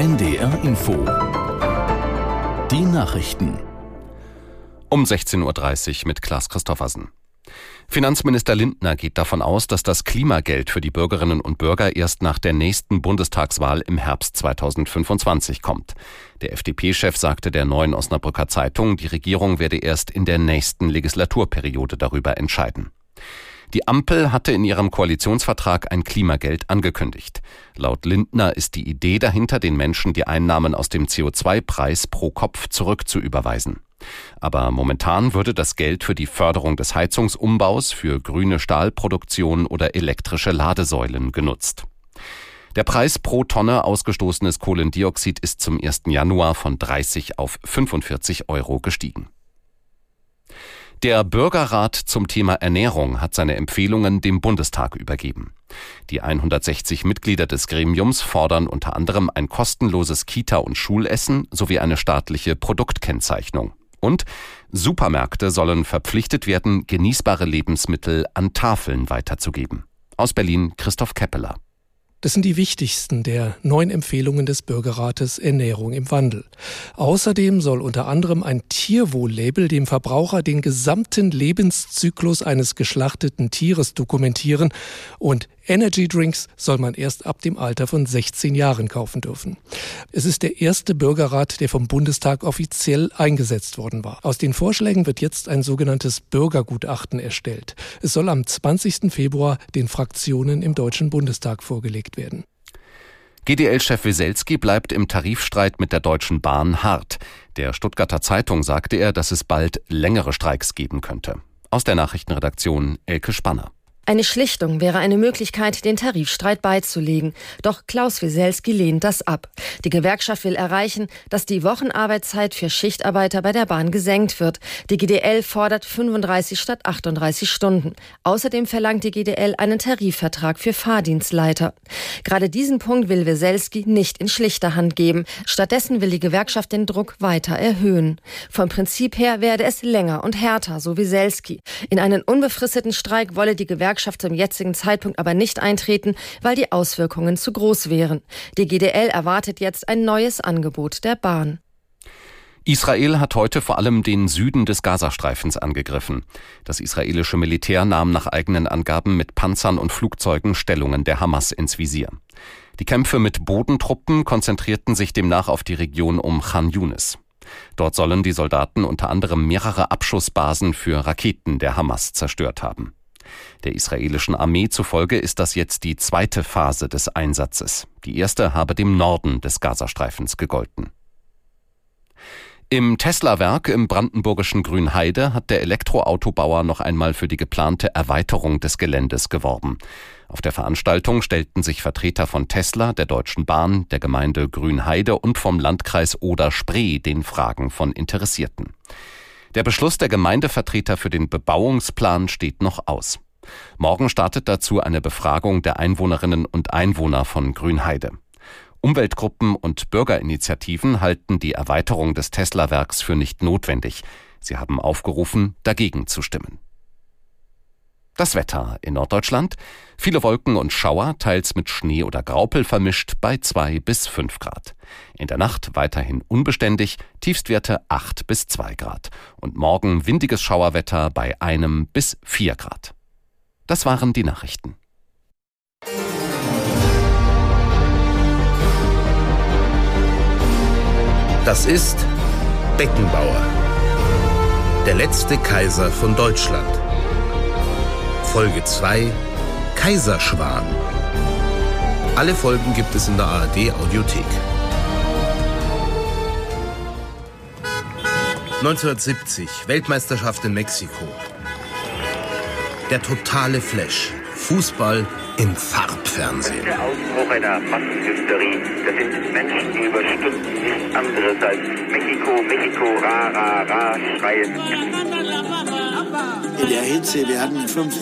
NDR Info. Die Nachrichten. Um 16.30 Uhr mit Klaas Christoffersen. Finanzminister Lindner geht davon aus, dass das Klimageld für die Bürgerinnen und Bürger erst nach der nächsten Bundestagswahl im Herbst 2025 kommt. Der FDP-Chef sagte der neuen Osnabrücker Zeitung, die Regierung werde erst in der nächsten Legislaturperiode darüber entscheiden. Die Ampel hatte in ihrem Koalitionsvertrag ein Klimageld angekündigt. Laut Lindner ist die Idee dahinter, den Menschen die Einnahmen aus dem CO2-Preis pro Kopf zurückzuüberweisen. Aber momentan würde das Geld für die Förderung des Heizungsumbaus, für grüne Stahlproduktion oder elektrische Ladesäulen genutzt. Der Preis pro Tonne ausgestoßenes Kohlendioxid ist zum 1. Januar von 30 auf 45 Euro gestiegen. Der Bürgerrat zum Thema Ernährung hat seine Empfehlungen dem Bundestag übergeben. Die 160 Mitglieder des Gremiums fordern unter anderem ein kostenloses Kita- und Schulessen sowie eine staatliche Produktkennzeichnung. Und Supermärkte sollen verpflichtet werden, genießbare Lebensmittel an Tafeln weiterzugeben. Aus Berlin Christoph Keppeler. Das sind die wichtigsten der neun Empfehlungen des Bürgerrates Ernährung im Wandel. Außerdem soll unter anderem ein Tierwohl-Label dem Verbraucher den gesamten Lebenszyklus eines geschlachteten Tieres dokumentieren und Energy Drinks soll man erst ab dem Alter von 16 Jahren kaufen dürfen. Es ist der erste Bürgerrat, der vom Bundestag offiziell eingesetzt worden war. Aus den Vorschlägen wird jetzt ein sogenanntes Bürgergutachten erstellt. Es soll am 20. Februar den Fraktionen im Deutschen Bundestag vorgelegt werden. GDL-Chef Wieselski bleibt im Tarifstreit mit der Deutschen Bahn hart. Der Stuttgarter Zeitung sagte er, dass es bald längere Streiks geben könnte. Aus der Nachrichtenredaktion Elke Spanner. Eine Schlichtung wäre eine Möglichkeit, den Tarifstreit beizulegen. Doch Klaus Wieselski lehnt das ab. Die Gewerkschaft will erreichen, dass die Wochenarbeitszeit für Schichtarbeiter bei der Bahn gesenkt wird. Die GDL fordert 35 statt 38 Stunden. Außerdem verlangt die GDL einen Tarifvertrag für Fahrdienstleiter. Gerade diesen Punkt will Wieselski nicht in schlichter Hand geben. Stattdessen will die Gewerkschaft den Druck weiter erhöhen. Vom Prinzip her werde es länger und härter, so Wieselski. In einen unbefristeten Streik wolle die Gewerkschaft Gewerkschaft zum jetzigen Zeitpunkt aber nicht eintreten, weil die Auswirkungen zu groß wären. Die GDL erwartet jetzt ein neues Angebot der Bahn. Israel hat heute vor allem den Süden des Gazastreifens angegriffen. Das israelische Militär nahm nach eigenen Angaben mit Panzern und Flugzeugen Stellungen der Hamas ins Visier. Die Kämpfe mit Bodentruppen konzentrierten sich demnach auf die Region um Khan Yunis. Dort sollen die Soldaten unter anderem mehrere Abschussbasen für Raketen der Hamas zerstört haben. Der israelischen Armee zufolge ist das jetzt die zweite Phase des Einsatzes. Die erste habe dem Norden des Gazastreifens gegolten. Im Tesla-Werk im brandenburgischen Grünheide hat der Elektroautobauer noch einmal für die geplante Erweiterung des Geländes geworben. Auf der Veranstaltung stellten sich Vertreter von Tesla, der Deutschen Bahn, der Gemeinde Grünheide und vom Landkreis Oder-Spree den Fragen von Interessierten. Der Beschluss der Gemeindevertreter für den Bebauungsplan steht noch aus. Morgen startet dazu eine Befragung der Einwohnerinnen und Einwohner von Grünheide. Umweltgruppen und Bürgerinitiativen halten die Erweiterung des Tesla-Werks für nicht notwendig. Sie haben aufgerufen, dagegen zu stimmen. Das Wetter in Norddeutschland. Viele Wolken und Schauer, teils mit Schnee oder Graupel vermischt bei zwei bis fünf Grad. In der Nacht weiterhin unbeständig, Tiefstwerte acht bis zwei Grad. Und morgen windiges Schauerwetter bei einem bis vier Grad. Das waren die Nachrichten. Das ist Beckenbauer. Der letzte Kaiser von Deutschland. Folge 2 Kaiserschwan. Alle Folgen gibt es in der ARD Audiothek. 1970 Weltmeisterschaft in Mexiko. Der totale Flash. Fußball im Farbfernsehen. Der Ausbruch einer Massenhysterie. Das sind Menschen, die über Stunden nichts anderes als Mexiko, Mexiko, ra, ra, ra schreien. In der Hitze, wir hatten fünf